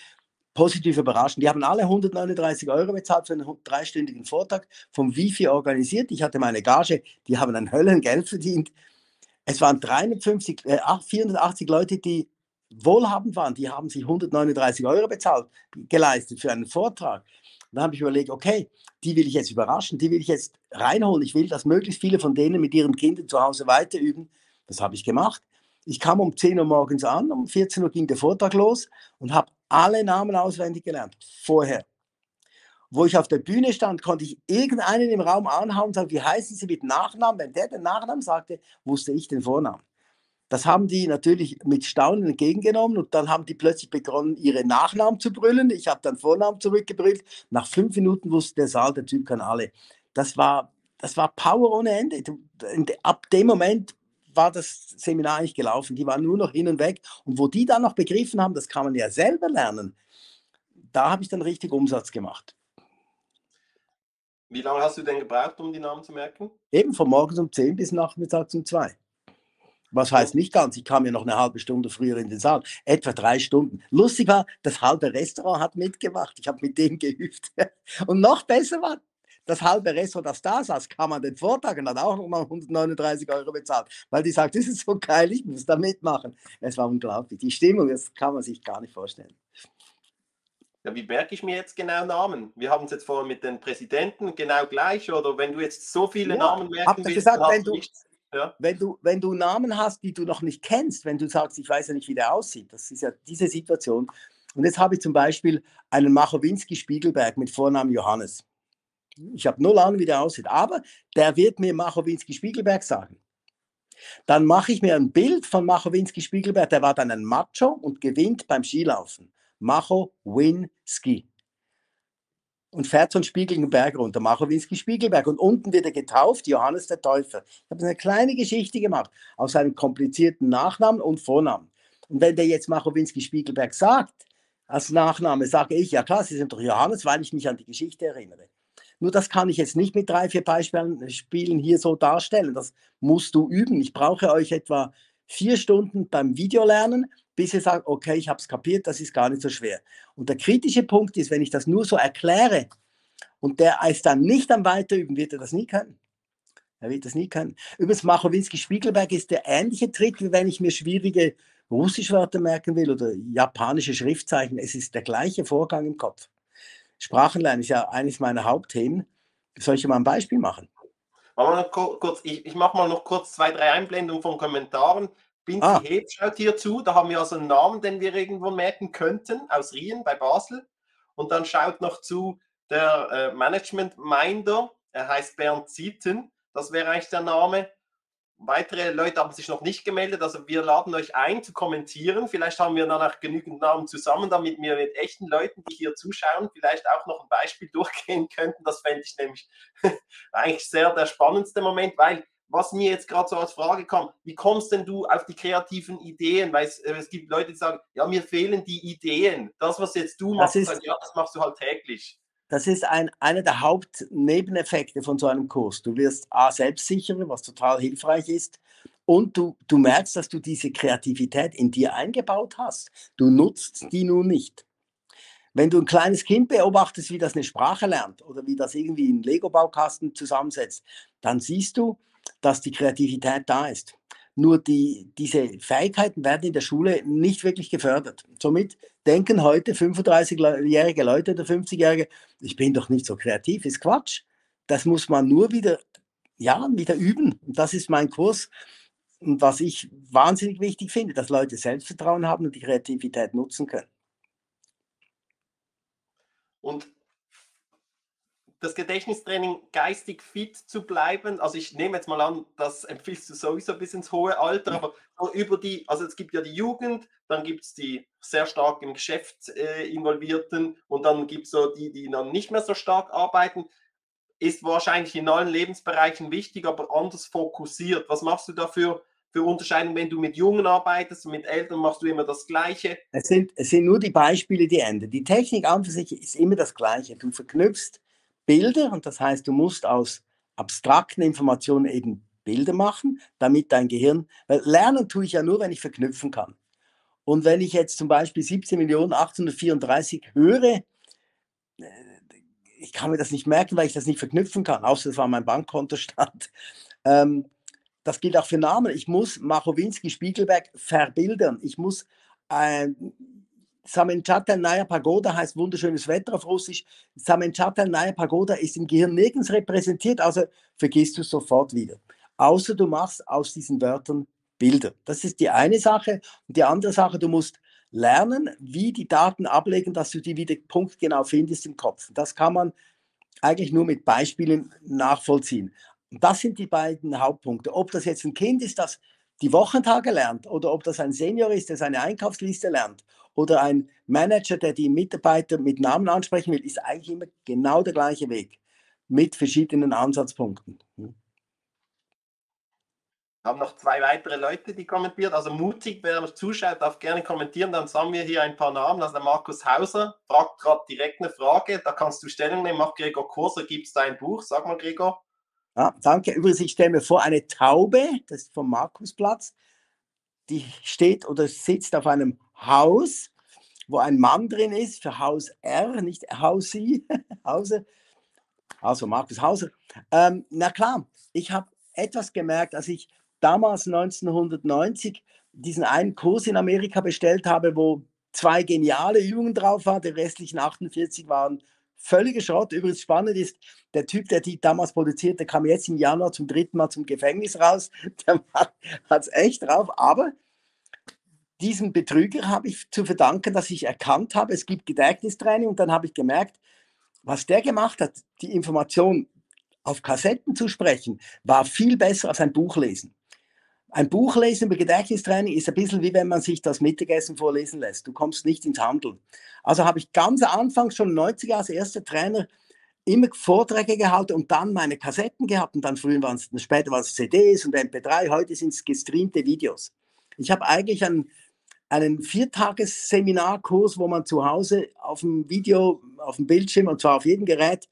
positiv überraschen. Die haben alle 139 Euro bezahlt für einen dreistündigen Vortrag vom Wifi organisiert. Ich hatte meine Gage, die haben ein Höllengeld verdient. Es waren 350, äh, 480 Leute, die wohlhabend waren. Die haben sich 139 Euro bezahlt, geleistet für einen Vortrag. Da habe ich überlegt, okay, die will ich jetzt überraschen, die will ich jetzt reinholen. Ich will, dass möglichst viele von denen mit ihren Kindern zu Hause weiterüben. Das habe ich gemacht. Ich kam um 10 Uhr morgens an, um 14 Uhr ging der Vortrag los und habe alle Namen auswendig gelernt, vorher. Wo ich auf der Bühne stand, konnte ich irgendeinen im Raum anhauen und sagen, wie heißen Sie mit Nachnamen? Wenn der den Nachnamen sagte, wusste ich den Vornamen. Das haben die natürlich mit Staunen entgegengenommen und dann haben die plötzlich begonnen, ihre Nachnamen zu brüllen. Ich habe dann Vornamen zurückgebrüllt. Nach fünf Minuten wusste der Saal, der Typ kann alle. Das war, das war Power ohne Ende. Ab dem Moment war das Seminar eigentlich gelaufen. Die waren nur noch hin und weg. Und wo die dann noch begriffen haben, das kann man ja selber lernen, da habe ich dann richtig Umsatz gemacht. Wie lange hast du denn gebraucht, um die Namen zu merken? Eben von morgens um 10 bis nachmittags um 2. Was heißt nicht ganz, ich kam ja noch eine halbe Stunde früher in den Saal, etwa drei Stunden. Lustig war, das halbe Restaurant hat mitgemacht, ich habe mit dem geübt. Und noch besser war, das halbe Restaurant, das da saß, kam an den Vortag und hat auch nochmal 139 Euro bezahlt, weil die sagt, das ist so geil, ich muss da mitmachen. Es war unglaublich. Die Stimmung, das kann man sich gar nicht vorstellen. Ja, wie merke ich mir jetzt genau Namen? Wir haben es jetzt vorhin mit den Präsidenten genau gleich, oder wenn du jetzt so viele ja, Namen merken willst, gesagt, wenn du, ja. wenn, du, wenn du Namen hast, die du noch nicht kennst, wenn du sagst, ich weiß ja nicht, wie der aussieht, das ist ja diese Situation. Und jetzt habe ich zum Beispiel einen Machowinski Spiegelberg mit Vornamen Johannes. Ich habe null Ahnung, wie der aussieht. Aber der wird mir Machowinski Spiegelberg sagen. Dann mache ich mir ein Bild von Machowinski Spiegelberg. Der war dann ein Macho und gewinnt beim Skilaufen. Machowinski. Und fährt so einen spiegelnden Berg runter. Machowinski Spiegelberg. Und unten wird er getauft, Johannes der Täufer. Ich habe eine kleine Geschichte gemacht aus seinem komplizierten Nachnamen und Vornamen. Und wenn der jetzt Machowinski Spiegelberg sagt, als Nachname, sage ich, ja klar, Sie sind doch Johannes, weil ich mich an die Geschichte erinnere. Nur das kann ich jetzt nicht mit drei, vier Beispielen hier so darstellen. Das musst du üben. Ich brauche euch etwa vier Stunden beim Videolernen, bis ihr sagt, okay, ich habe es kapiert, das ist gar nicht so schwer. Und der kritische Punkt ist, wenn ich das nur so erkläre und der ist dann nicht am Weiterüben, wird er das nie können. Er wird das nie können. Übrigens, Machowinski Spiegelberg ist der ähnliche Trick, wie wenn ich mir schwierige Russischwörter merken will oder japanische Schriftzeichen. Es ist der gleiche Vorgang im Kopf. Sprachenlernen ist ja eines meiner Hauptthemen. Soll ich mal ein Beispiel machen? kurz, ich, ich mache mal noch kurz zwei, drei Einblendungen von Kommentaren. Binzi ah. Heb schaut hier zu. Da haben wir also einen Namen, den wir irgendwo merken könnten, aus Rien bei Basel. und dann schaut noch zu der äh, Management Minder, er heißt Bernd Zieten, das wäre eigentlich der Name. Weitere Leute haben sich noch nicht gemeldet, also wir laden euch ein zu kommentieren. Vielleicht haben wir danach genügend Namen zusammen, damit wir mit echten Leuten, die hier zuschauen, vielleicht auch noch ein Beispiel durchgehen könnten. Das fände ich nämlich eigentlich sehr der spannendste Moment, weil was mir jetzt gerade so als Frage kam, wie kommst denn du auf die kreativen Ideen? Weil es, äh, es, gibt Leute, die sagen, ja, mir fehlen die Ideen. Das, was jetzt du machst, ist, ja, das machst du halt täglich. Das ist ein, einer der Hauptnebeneffekte von so einem Kurs. Du wirst A, selbstsicherer, was total hilfreich ist. Und du, du merkst, dass du diese Kreativität in dir eingebaut hast. Du nutzt die nun nicht. Wenn du ein kleines Kind beobachtest, wie das eine Sprache lernt oder wie das irgendwie einen Lego-Baukasten zusammensetzt, dann siehst du, dass die Kreativität da ist. Nur die, diese Fähigkeiten werden in der Schule nicht wirklich gefördert. Somit denken heute 35-jährige Leute oder 50-jährige, ich bin doch nicht so kreativ, ist Quatsch. Das muss man nur wieder, ja, wieder üben. Und das ist mein Kurs. Und was ich wahnsinnig wichtig finde, dass Leute Selbstvertrauen haben und die Kreativität nutzen können. Und das Gedächtnistraining geistig fit zu bleiben. Also ich nehme jetzt mal an, das empfiehlst du sowieso bis ins hohe Alter, aber über die, also es gibt ja die Jugend, dann gibt es die sehr stark im Geschäft äh, involvierten und dann gibt es so die, die dann nicht mehr so stark arbeiten. Ist wahrscheinlich in allen Lebensbereichen wichtig, aber anders fokussiert. Was machst du dafür? für Unterscheidung, wenn du mit Jungen arbeitest und mit Eltern machst du immer das Gleiche? Es sind, es sind nur die Beispiele, die ändern. Die Technik an für sich ist immer das Gleiche. Du verknüpfst Bilder und das heißt, du musst aus abstrakten Informationen eben Bilder machen, damit dein Gehirn, weil lernen tue ich ja nur, wenn ich verknüpfen kann. Und wenn ich jetzt zum Beispiel 17.834 höre, äh, ich kann mir das nicht merken, weil ich das nicht verknüpfen kann, außer das war mein Bankkontostand. Ähm, das gilt auch für Namen. Ich muss Machowinski Spiegelberg verbildern. Ich muss äh, Naya Pagoda heißt wunderschönes Wetter auf Russisch. Naya Pagoda ist im Gehirn nirgends repräsentiert, also vergisst du es sofort wieder. Außer du machst aus diesen Wörtern Bilder. Das ist die eine Sache. Und die andere Sache, du musst lernen, wie die Daten ablegen, dass du die wieder punktgenau findest im Kopf. Das kann man eigentlich nur mit Beispielen nachvollziehen. Und das sind die beiden Hauptpunkte. Ob das jetzt ein Kind ist, das die Wochentage lernt oder ob das ein Senior ist, der seine Einkaufsliste lernt oder ein Manager, der die Mitarbeiter mit Namen ansprechen will, ist eigentlich immer genau der gleiche Weg mit verschiedenen Ansatzpunkten. Hm. Wir haben noch zwei weitere Leute, die kommentiert. Also mutig, wer zuschaut, darf gerne kommentieren. Dann sagen wir hier ein paar Namen. Also der Markus Hauser fragt gerade direkt eine Frage. Da kannst du Stellung nehmen. Macht Gregor Kurser, gibt es dein Buch? Sag mal, Gregor. Ja, danke. Übrigens, ich stelle mir vor, eine Taube, das ist vom Markusplatz, die steht oder sitzt auf einem Haus, wo ein Mann drin ist, für Haus R, nicht Hausi, Hause, also Markus Hauser. Ähm, na klar, ich habe etwas gemerkt, als ich damals 1990 diesen einen Kurs in Amerika bestellt habe, wo zwei geniale Übungen drauf waren, die restlichen 48 waren völliger Schrott. Übrigens spannend ist, der Typ, der die damals produziert, der kam jetzt im Januar zum dritten Mal zum Gefängnis raus. Der hat es echt drauf. Aber diesem Betrüger habe ich zu verdanken, dass ich erkannt habe, es gibt Gedächtnistraining und dann habe ich gemerkt, was der gemacht hat, die Information auf Kassetten zu sprechen, war viel besser als ein Buch lesen. Ein Buch lesen über Gedächtnistraining ist ein bisschen wie wenn man sich das Mittagessen vorlesen lässt. Du kommst nicht ins Handeln. Also habe ich ganz am Anfang, schon 90 als erster Trainer, immer Vorträge gehalten und dann meine Kassetten gehabt und dann früher waren es, später waren es CDs und MP3, heute sind es gestreamte Videos. Ich habe eigentlich einen, einen Viertages-Seminarkurs, wo man zu Hause auf dem Video, auf dem Bildschirm und zwar auf jedem Gerät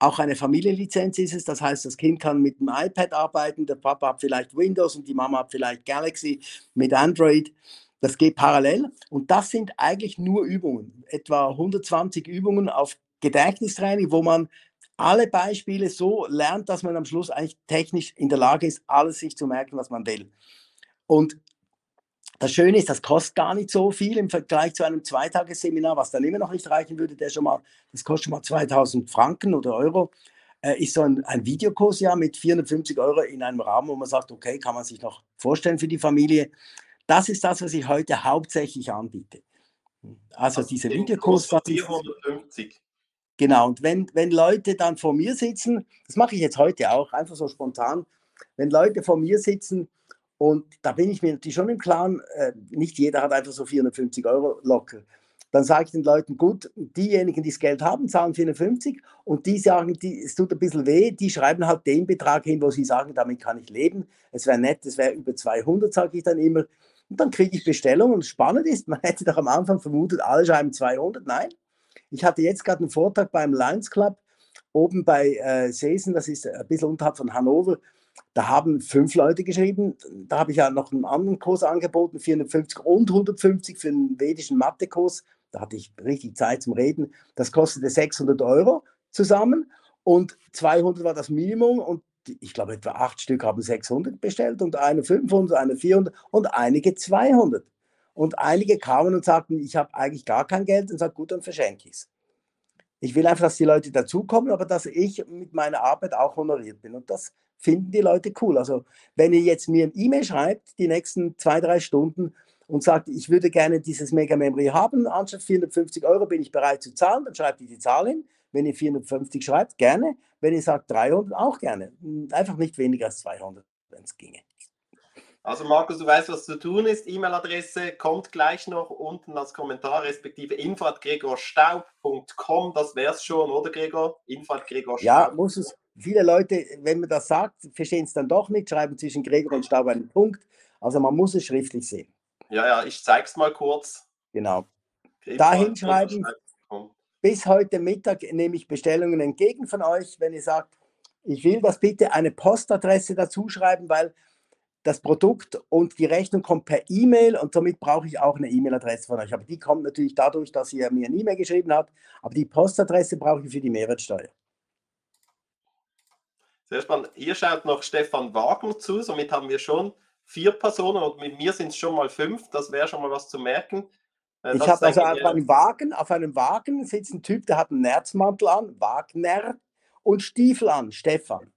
auch eine Familienlizenz ist es, das heißt, das Kind kann mit dem iPad arbeiten, der Papa hat vielleicht Windows und die Mama hat vielleicht Galaxy mit Android. Das geht parallel und das sind eigentlich nur Übungen, etwa 120 Übungen auf Gedächtnistraining, wo man alle Beispiele so lernt, dass man am Schluss eigentlich technisch in der Lage ist, alles sich zu merken, was man will. Und das Schöne ist, das kostet gar nicht so viel im Vergleich zu einem Zweitagesseminar, was dann immer noch nicht reichen würde. Der schon mal, das kostet schon mal 2000 Franken oder Euro. Äh, ist so ein, ein Videokurs ja mit 450 Euro in einem Rahmen, wo man sagt, okay, kann man sich noch vorstellen für die Familie. Das ist das, was ich heute hauptsächlich anbiete. Also, Also dieser den Videokurs, Kurs das ist 450. Genau, und wenn, wenn Leute dann vor mir sitzen, das mache ich jetzt heute auch, einfach so spontan, wenn Leute vor mir sitzen und da bin ich mir natürlich schon im Klaren, äh, nicht jeder hat einfach so 450 Euro locker. Dann sage ich den Leuten, gut, diejenigen, die das Geld haben, zahlen 450 und die sagen, die, es tut ein bisschen weh, die schreiben halt den Betrag hin, wo sie sagen, damit kann ich leben. Es wäre nett, es wäre über 200, sage ich dann immer. Und dann kriege ich Bestellungen und spannend ist, man hätte doch am Anfang vermutet, alle schreiben 200. Nein, ich hatte jetzt gerade einen Vortrag beim Lions Club oben bei äh, Seesen, das ist ein bisschen unterhalb von Hannover. Da haben fünf Leute geschrieben. Da habe ich ja noch einen anderen Kurs angeboten, 450 und 150 für einen vedischen Mathekurs. Da hatte ich richtig Zeit zum Reden. Das kostete 600 Euro zusammen und 200 war das Minimum und ich glaube, etwa acht Stück haben 600 bestellt und eine 500, eine 400 und einige 200. Und einige kamen und sagten, ich habe eigentlich gar kein Geld und sagten, gut, dann verschenke ich es. Ich will einfach, dass die Leute dazukommen, aber dass ich mit meiner Arbeit auch honoriert bin. Und das finden die Leute cool. Also wenn ihr jetzt mir ein E-Mail schreibt, die nächsten zwei, drei Stunden und sagt, ich würde gerne dieses Mega Memory haben, anstatt 450 Euro bin ich bereit zu zahlen, dann schreibt ihr die Zahl hin. Wenn ihr 450 schreibt, gerne. Wenn ihr sagt 300, auch gerne. Einfach nicht weniger als 200, wenn es ginge. Also Markus, du weißt, was zu tun ist. E-Mail-Adresse kommt gleich noch unten als Kommentar, respektive info.gregorstaub.com. Das wär's schon, oder Gregor? Info.gregorstaub. Ja, muss es. Viele Leute, wenn man das sagt, verstehen es dann doch nicht, schreiben zwischen Gregor und Staub einen Punkt. Also man muss es schriftlich sehen. ja, ja, ich zeig's mal kurz. Genau. Dahin schreiben. Bis heute Mittag nehme ich Bestellungen entgegen von euch, wenn ihr sagt, ich will das bitte eine Postadresse dazu schreiben, weil das Produkt und die Rechnung kommt per E-Mail und somit brauche ich auch eine E-Mail-Adresse von euch. Aber die kommt natürlich dadurch, dass ihr mir eine E-Mail geschrieben habt. Aber die Postadresse brauche ich für die Mehrwertsteuer. Sehr spannend. Hier schaut noch Stefan Wagner zu, somit haben wir schon vier Personen und mit mir sind es schon mal fünf. Das wäre schon mal was zu merken. Äh, Ich das habe ist also auf einem Wagen, auf einem Wagen sitzt ein Typ, der hat einen Nerzmantel an, Wagner, und Stiefel an, Stefan.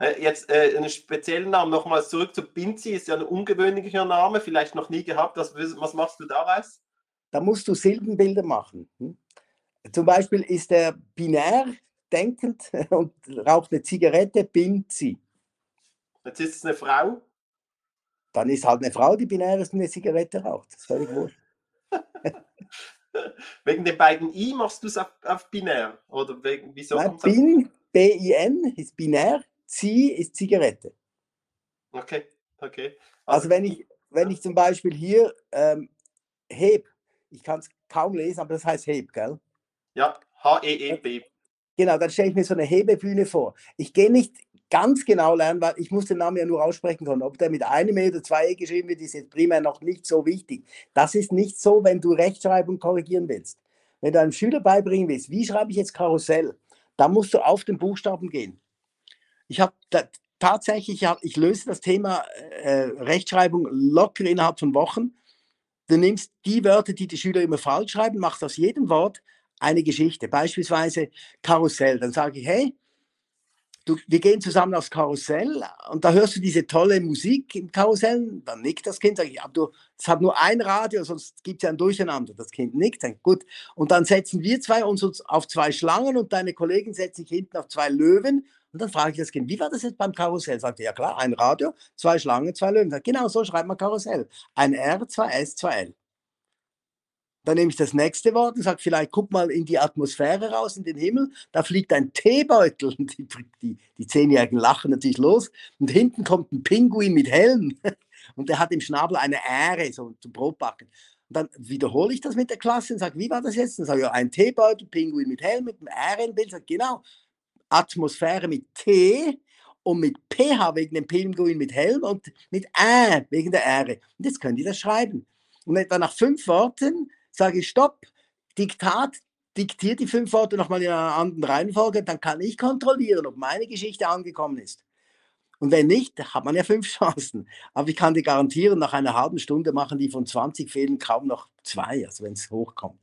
äh, Jetzt äh, einen speziellen Namen nochmals zurück zu Binzi, ist ja ein ungewöhnlicher Name, vielleicht noch nie gehabt. Was, was machst du daraus? Da musst du Silbenbilder machen. hm? Zum Beispiel ist er binär denkend und raucht eine Zigarette, Binzi. Jetzt ist es eine Frau. Dann ist halt eine Frau, die binär ist und eine Zigarette raucht. Das ist völlig wurscht. Wegen den beiden I machst du es auf, auf binär? Oder wegen, wieso Nein, bin, B-I-N, ist binär, Zi ist Zigarette. Okay, okay. Also wenn ich, wenn ich zum Beispiel hier ähm, heb, ich kann es kaum lesen, aber das heißt heb, gell? Ja, H-E-E-B. Genau, dann stelle ich mir so eine Hebebühne vor. Ich gehe nicht ganz genau lernen, weil ich muss den Namen ja nur aussprechen können. Ob der mit einem E oder zwei E geschrieben wird, ist jetzt primär noch nicht so wichtig. Das ist nicht so, wenn du Rechtschreibung korrigieren willst. Wenn du einem Schüler beibringen willst, wie schreibe ich jetzt Karussell, dann musst du auf den Buchstaben gehen. Ich habe tatsächlich, ich, löse das Thema äh, Rechtschreibung locker innerhalb von Wochen. Du nimmst die Wörter, die die Schüler immer falsch schreiben, machst aus jedem Wort eine Geschichte. Beispielsweise Karussell. Dann sage ich, hey, du, wir gehen zusammen aufs Karussell und da hörst du diese tolle Musik im Karussell. Dann nickt das Kind, sage ich, aber du, es hat nur ein Radio, sonst gibt es ja ein Durcheinander. Das Kind nickt, sagt, gut. Und dann setzen wir zwei uns auf zwei Schlangen und deine Kollegen setzen sich hinten auf zwei Löwen. Und dann frage ich das Kind, wie war das jetzt beim Karussell? Sagt er, ja klar, ein Radio, zwei Schlangen, zwei Löwen. Sagt, genau so schreibt man Karussell. Ein R, zwei S, zwei L. Dann nehme ich das nächste Wort und sage, vielleicht guck mal in die Atmosphäre raus, in den Himmel. Da fliegt ein Teebeutel. Und die, die, die Zehnjährigen lachen natürlich los. Und hinten kommt ein Pinguin mit Helm. Und der hat im Schnabel eine Ähre, so zum Brotbacken. Und dann wiederhole ich das mit der Klasse und sage, wie war das jetzt? Dann sage ich, ja, ein Teebeutel, Pinguin mit Helm, mit einem Ähre im Bild. Sag, genau, Atmosphäre mit T und mit PH wegen dem Pinguin mit Helm und mit Ä wegen der Ähre. Und jetzt können die das schreiben. Und etwa nach fünf Worten sage ich Stopp, Diktat, diktiert die fünf Worte nochmal in einer anderen Reihenfolge, dann kann ich kontrollieren, ob meine Geschichte angekommen ist. Und wenn nicht, hat man ja fünf Chancen. Aber ich kann dir garantieren, nach einer halben Stunde machen die von 20 Fehlen kaum noch zwei, also wenn es hochkommt.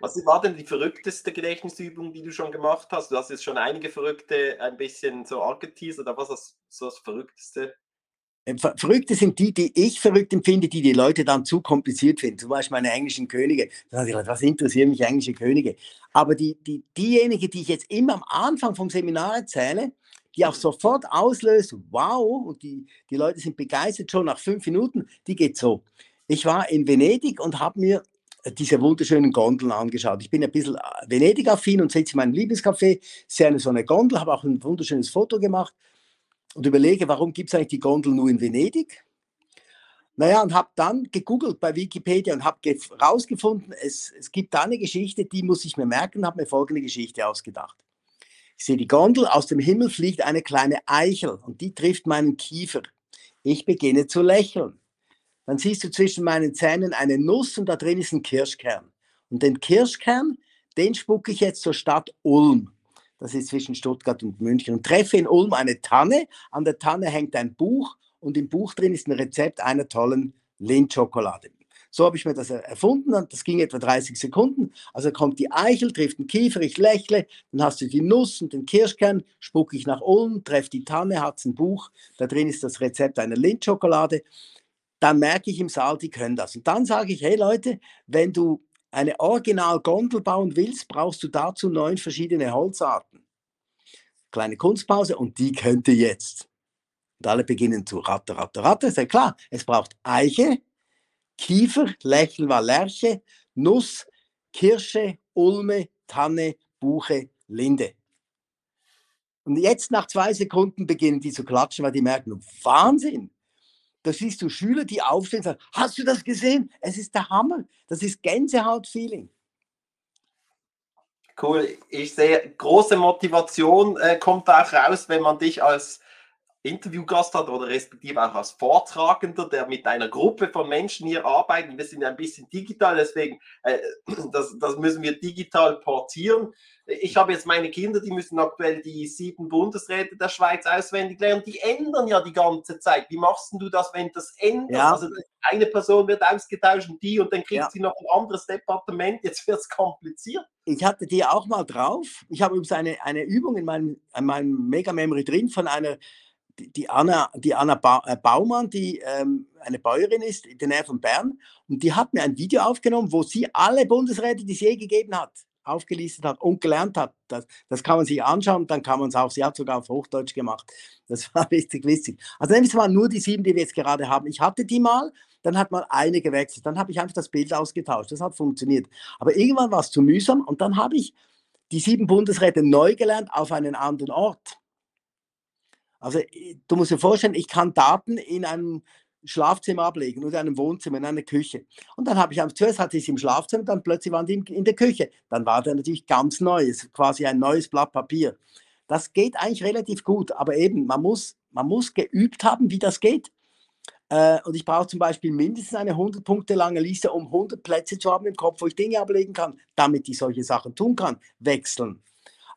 Was war denn die verrückteste Gedächtnisübung, die du schon gemacht hast? Du hast jetzt schon einige verrückte ein bisschen so angeteasert, aber was ist so das Verrückteste? Äh, Verrückte sind die, die ich verrückt empfinde, die die Leute dann zu kompliziert finden. Zum Beispiel meine englischen Könige. Dann ich, was interessieren mich englische Könige? Aber die, die, diejenigen, die ich jetzt immer am Anfang vom Seminar erzähle, die auch sofort auslöst, wow, und die, die Leute sind begeistert schon nach fünf Minuten, die geht so. Ich war in Venedig und habe mir diese wunderschönen Gondeln angeschaut. Ich bin ein bisschen äh, Venedig-affin und sitze in meinem Lieblingscafé, sehe eine so eine Gondel, habe auch ein wunderschönes Foto gemacht und überlege, warum gibt es eigentlich die Gondel nur in Venedig? Naja, und habe dann gegoogelt bei Wikipedia und habe herausgefunden, es, es gibt da eine Geschichte, die muss ich mir merken, habe mir folgende Geschichte ausgedacht. Ich sehe die Gondel, aus dem Himmel fliegt eine kleine Eichel und die trifft meinen Kiefer. Ich beginne zu lächeln. Dann siehst du zwischen meinen Zähnen eine Nuss und da drin ist ein Kirschkern. Und den Kirschkern, den spucke ich jetzt zur Stadt Ulm. Das ist zwischen Stuttgart und München. Und treffe in Ulm eine Tanne. An der Tanne hängt ein Buch und im Buch drin ist ein Rezept einer tollen Lindschokolade. So habe ich mir das erfunden und das ging etwa 30 Sekunden. Also kommt die Eichel, trifft den Kiefer, ich lächle, dann hast du die Nuss und den Kirschkern, spucke ich nach Ulm, treffe die Tanne, hat ein Buch, da drin ist das Rezept einer Lindschokolade. Dann merke ich im Saal, die können das. Und dann sage ich, hey Leute, wenn du eine Original-Gondel bauen willst, brauchst du dazu neun verschiedene Holzarten. Kleine Kunstpause und die könnt ihr jetzt. Und alle beginnen zu ratter, ratter, ratter. Ist ja klar, es braucht Eiche, Kiefer, Lächeln war Lerche, Nuss, Kirsche, Ulme, Tanne, Buche, Linde. Und jetzt nach zwei Sekunden beginnen die zu klatschen, weil die merken, Wahnsinn, da siehst du Schüler, die aufstehen und sagen, hast du das gesehen? Es ist der Hammer. Das ist Gänsehaut-Feeling. Cool. Ich sehe, große Motivation äh, kommt auch raus, wenn man dich als Interviewgast hat oder respektive auch als Vortragender, der mit einer Gruppe von Menschen hier arbeitet. Wir sind ein bisschen digital, deswegen äh, das, das müssen wir digital portieren. Ich habe jetzt meine Kinder, die müssen aktuell die sieben Bundesräte der Schweiz auswendig lernen. Die ändern ja die ganze Zeit. Wie machst du das, wenn das ändert? Ja. Also eine Person wird ausgetauscht und die und dann kriegt ja. sie noch ein anderes Departement. Jetzt wird es kompliziert. Ich hatte die auch mal drauf. Ich habe übrigens eine, eine Übung in meinem, in meinem Mega Memory drin von einer die Anna, die Anna ba äh, Baumann, die ähm, eine Bäuerin ist in der Nähe von Bern, und die hat mir ein Video aufgenommen, wo sie alle Bundesräte, die es je gegeben hat, aufgelistet hat und gelernt hat. Das, das kann man sich anschauen, dann kann man es auch, sie hat sogar auf Hochdeutsch gemacht. Das war richtig witzig. Also wir mal nur die sieben, die wir jetzt gerade haben. Ich hatte die mal, dann hat mal eine gewechselt, dann habe ich einfach das Bild ausgetauscht. Das hat funktioniert. Aber irgendwann war es zu mühsam und dann habe ich die sieben Bundesräte neu gelernt auf einen anderen Ort. Also du musst dir vorstellen, ich kann Daten in einem Schlafzimmer ablegen oder in einem Wohnzimmer, in einer Küche. Und dann habe ich zuerst hatte ich sie im Schlafzimmer, dann plötzlich waren die in der Küche. Dann war der natürlich ganz neu, quasi ein neues Blatt Papier. Das geht eigentlich relativ gut, aber eben, man muss, man muss geübt haben, wie das geht. Äh, und ich brauche zum Beispiel mindestens eine 100 Punkte lange Liste, um 100 Plätze zu haben im Kopf, wo ich Dinge ablegen kann, damit ich solche Sachen tun kann. Wechseln,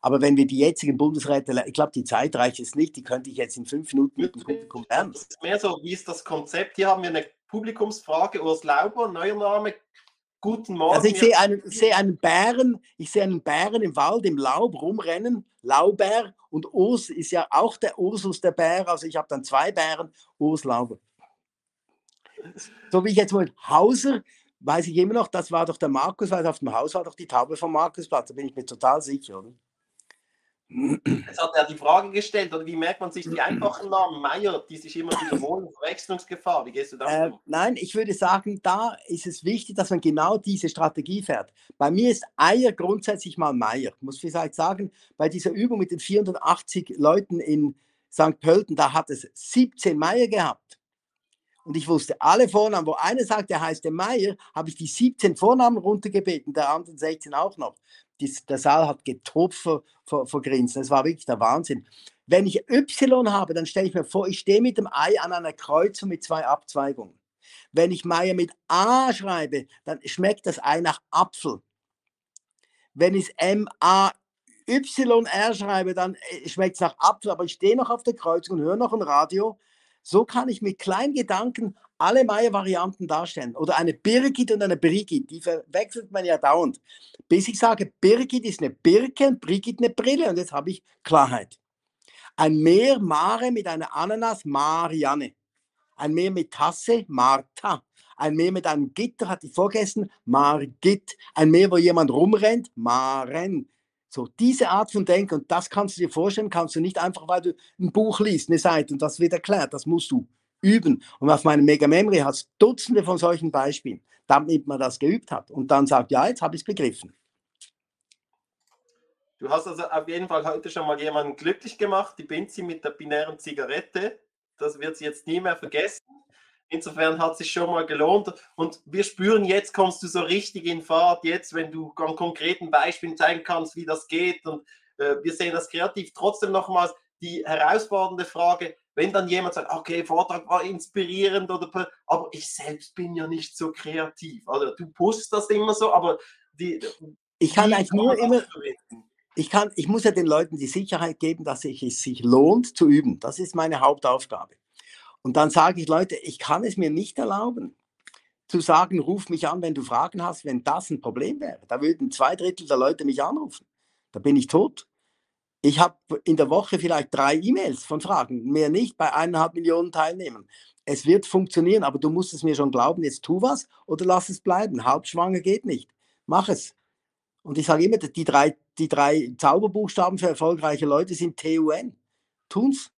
aber wenn wir die jetzigen Bundesräte, ich glaube, die Zeit reicht es nicht, die könnte ich jetzt in fünf Minuten mit dem Publikum lernen. Das ist mehr so, wie ist das Konzept? Hier haben wir eine Publikumsfrage, Urs Lauber, neuer Name. Guten Morgen. Also ich sehe einen, sehe einen Bären, ich sehe einen Bären im Wald im Laub rumrennen, Laubär und Urs ist ja auch der Ursus der Bär, also ich habe dann zwei Bären, Urs Lauber. So wie ich jetzt mal Hauser, weiß ich immer noch, das war doch der Markus, weil auf dem Haus war doch die Taube vom Markusplatz, da bin ich mir total sicher, oder? Es hat er die Frage gestellt, oder wie merkt man sich die einfachen Namen, Meier, die sich immer wiederholen, Verwechslungsgefahr, wie gehst du da äh, Nein, ich würde sagen, da ist es wichtig, dass man genau diese Strategie fährt. Bei mir ist Eier grundsätzlich mal Meier. Ich muss vielleicht sagen, bei dieser Übung mit den 480 Leuten in St. Pölten, da hat es 17 Meier gehabt. Und ich wusste alle Vornamen. Wo einer sagt, der heißt der Meier, habe ich die 17 Vornamen runtergebeten, der anderen 16 auch noch die, der Saal hat getobt vor, vor, vor Grinsen. Das war wirklich der Wahnsinn. Wenn ich Y habe, dann stelle ich mir vor, ich stehe mit dem Ei an einer Kreuzung mit zwei Abzweigungen. Wenn ich Meier mit A schreibe, dann schmeckt das Ei nach Apfel. Wenn ich M-A-Y-R schreibe, dann äh, schmeckt es nach Apfel, aber ich stehe noch auf der Kreuzung und höre noch ein Radio. So kann ich mit kleinen Gedanken alle Meier-Varianten darstellen. Oder eine Birgit und eine Brigitte, die verwechselt man ja dauernd. Bis ich sage, Birgit ist eine Birke und Brigitte eine Brille und jetzt habe ich Klarheit. Ein Meer, Mare mit einer Ananas, Marianne. Ein Meer mit Tasse, Martha. Ein Meer mit einem Gitter, hatte ich vorgegessen, Margit. Ein Meer, wo jemand rumrennt, Maren. So, diese Art von Denken, und das kannst du dir vorstellen, kannst du nicht einfach, weil du ein Buch liest, eine Seite und das wird erklärt, das musst du üben. Und auf meinem Mega Memory hat es Dutzende von solchen Beispielen, damit man das geübt hat und dann sagt, ja, jetzt habe ich es begriffen. Du hast also auf jeden Fall heute schon mal jemanden glücklich gemacht, die Binzi mit der binären Zigarette. Das wird sie jetzt nie mehr vergessen. Insofern hat es sich schon mal gelohnt. Und wir spüren, jetzt kommst du so richtig in Fahrt. Jetzt, wenn du an konkreten Beispielen zeigen kannst, wie das geht. Und äh, wir sehen das kreativ. Trotzdem nochmals die herausfordernde Frage, wenn dann jemand sagt, okay, Vortrag war inspirierend, oder, aber ich selbst bin ja nicht so kreativ. Also du pusht das immer so, aber die. Ich kann eigentlich nur immer. Ich, kann, ich muss ja den Leuten die Sicherheit geben, dass es sich lohnt zu üben. Das ist meine Hauptaufgabe. Und dann sage ich, Leute, ich kann es mir nicht erlauben, zu sagen, ruf mich an, wenn du Fragen hast, wenn das ein Problem wäre. Da würden zwei Drittel der Leute mich anrufen. Da bin ich tot. Ich habe in der Woche vielleicht drei E-Mails von Fragen, mehr nicht bei eineinhalb Millionen Teilnehmern. Es wird funktionieren, aber du musst es mir schon glauben, jetzt tu was oder lass es bleiben. Halbschwanger geht nicht. Mach es. Und ich sage immer, die drei, die drei Zauberbuchstaben für erfolgreiche Leute sind TUN. Tun's.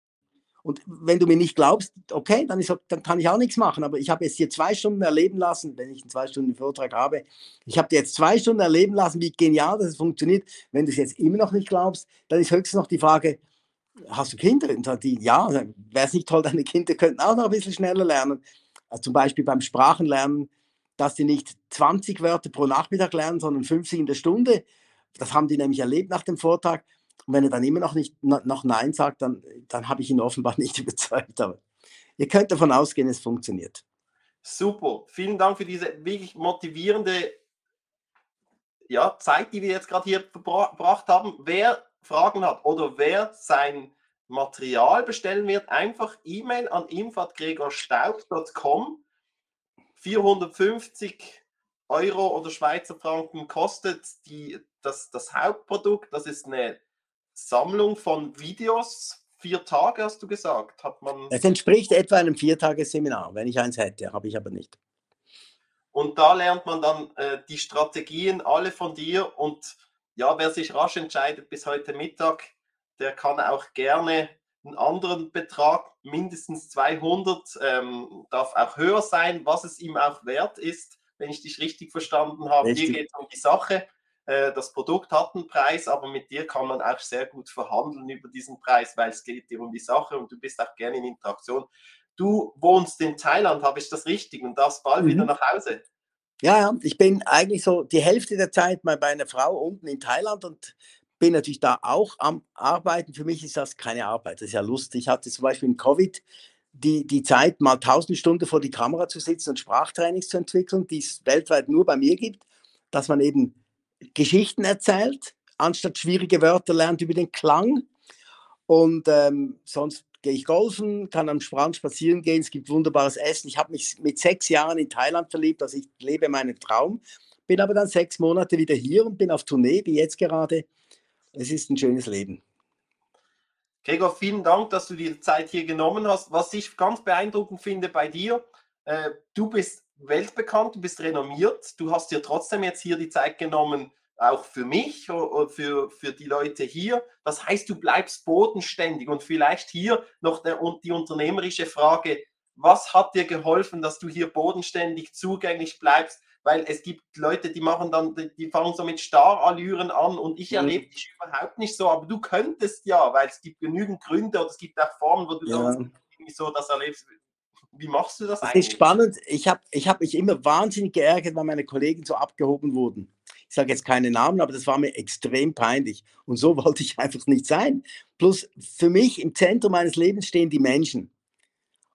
Und wenn du mir nicht glaubst, okay, dann, ist, dann kann ich auch nichts machen. Aber ich habe jetzt hier zwei Stunden erleben lassen, wenn ich einen zwei Stunden Vortrag habe. Ich habe dir jetzt zwei Stunden erleben lassen, wie genial das funktioniert. Wenn du es jetzt immer noch nicht glaubst, dann ist höchstens noch die Frage, hast du Kinder? Und die, ja, wäre es nicht toll, deine Kinder könnten auch noch ein bisschen schneller lernen. Also zum Beispiel beim Sprachenlernen, dass sie nicht 20 Wörter pro Nachmittag lernen, sondern 50 in der Stunde. Das haben die nämlich erlebt nach dem Vortrag. Und wenn er dann immer noch nicht noch Nein sagt, dann, dann habe ich ihn offenbar nicht überzeugt. Aber ihr könnt davon ausgehen, es funktioniert. Super. Vielen Dank für diese wirklich motivierende ja, Zeit, die wir jetzt gerade hier verbracht haben. Wer Fragen hat oder wer sein Material bestellen wird, einfach E-Mail an info.gregorstaub.com. 450 Euro oder Schweizer Franken kostet die, das, das Hauptprodukt. Das ist eine Sammlung von Videos, vier Tage hast du gesagt, hat man. Es entspricht etwa einem Viertagesseminar, wenn ich eins hätte, habe ich aber nicht. Und da lernt man dann äh, die Strategien alle von dir und ja, wer sich rasch entscheidet bis heute Mittag, der kann auch gerne einen anderen Betrag, mindestens 200, ähm, darf auch höher sein, was es ihm auch wert ist, wenn ich dich richtig verstanden habe. Richtig. Hier geht es um die Sache. Äh, das Produkt hat einen Preis, aber mit dir kann man auch sehr gut verhandeln über diesen Preis, weil es geht dir um die Sache und du bist auch gerne in Interaktion. Du wohnst in Thailand, habe ich das richtig und darfst bald mhm. wieder nach Hause? Ja, ja, ich bin eigentlich so die Hälfte der Zeit mal bei einer Frau unten in Thailand und bin natürlich da auch am Arbeiten. Für mich ist das keine Arbeit, das ist ja lustig. Ich hatte zum Beispiel in Covid die, die Zeit, mal tausend Stunden vor die Kamera zu sitzen und Sprachtrainings zu entwickeln, die es weltweit nur bei mir gibt, dass man eben Geschichten erzählt, anstatt schwierige Wörter lernt über den Klang. Und ähm, sonst gehe ich golfen, kann am Strand spazieren gehen, es gibt wunderbares Essen. Ich habe mich mit sechs Jahren in Thailand verliebt, also ich lebe meinen Traum, bin aber dann sechs Monate wieder hier und bin auf Tournee, wie jetzt gerade. Es ist ein schönes Leben. Gregor, vielen Dank, dass du die Zeit hier genommen hast. Was ich ganz beeindruckend finde bei dir, äh, du bist weltbekannt, du bist renommiert, du hast dir trotzdem jetzt hier die Zeit genommen, auch für mich oder für, für die Leute hier. Das heißt, du bleibst bodenständig und vielleicht hier noch der, die unternehmerische Frage, was hat dir geholfen, dass du hier bodenständig zugänglich bleibst? Weil es gibt Leute, die machen dann, die fangen so mit Starallüren an und ich mhm. erlebe dich überhaupt nicht so, aber du könntest ja, weil es gibt genügend Gründe oder es gibt auch Formen, wo du ja. so das erlebst. Wie machst du das, das eigentlich? ist spannend. Ich habe ich hab mich immer wahnsinnig geärgert, weil meine Kollegen so abgehoben wurden. Ich sage jetzt keine Namen, aber das war mir extrem peinlich. Und so wollte ich einfach nicht sein. Plus für mich im Zentrum meines Lebens stehen die Menschen.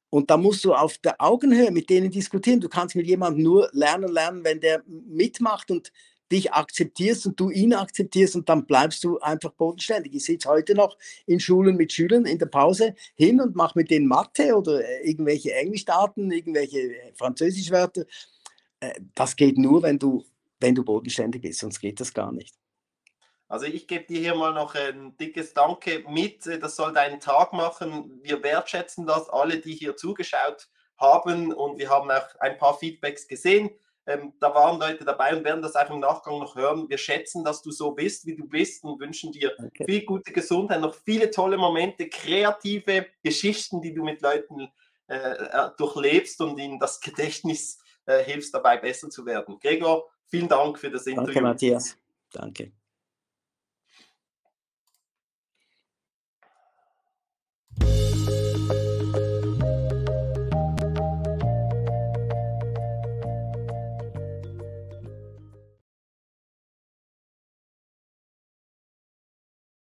Und da musst du auf der Augenhöhe mit denen diskutieren. Du kannst mit jemandem nur lernen, lernen, wenn der mitmacht und dich akzeptierst und du ihn akzeptierst und dann bleibst du einfach bodenständig. Ich sitze heute noch in Schulen mit Schülern in der Pause hin und mache mit denen Mathe oder äh, irgendwelche Englischdaten, irgendwelche äh, Französischwörter. Äh, das geht nur, wenn du, wenn du bodenständig bist, sonst geht das gar nicht. Also ich gebe dir hier mal noch ein dickes Danke mit. Das soll deinen Tag machen. Wir wertschätzen das, alle, die hier zugeschaut haben und wir haben auch ein paar Feedbacks gesehen. Ähm, da waren Leute dabei und werden das auch im Nachgang noch hören. Wir schätzen, dass du so bist, wie du bist und wünschen dir okay. viel gute Gesundheit, noch viele tolle Momente, kreative Geschichten, die du mit Leuten äh, äh durchlebst und ihnen das Gedächtnis äh, hilfst, dabei besser zu werden. Gregor, vielen Dank für das Interview. Danke, Matthias. Danke.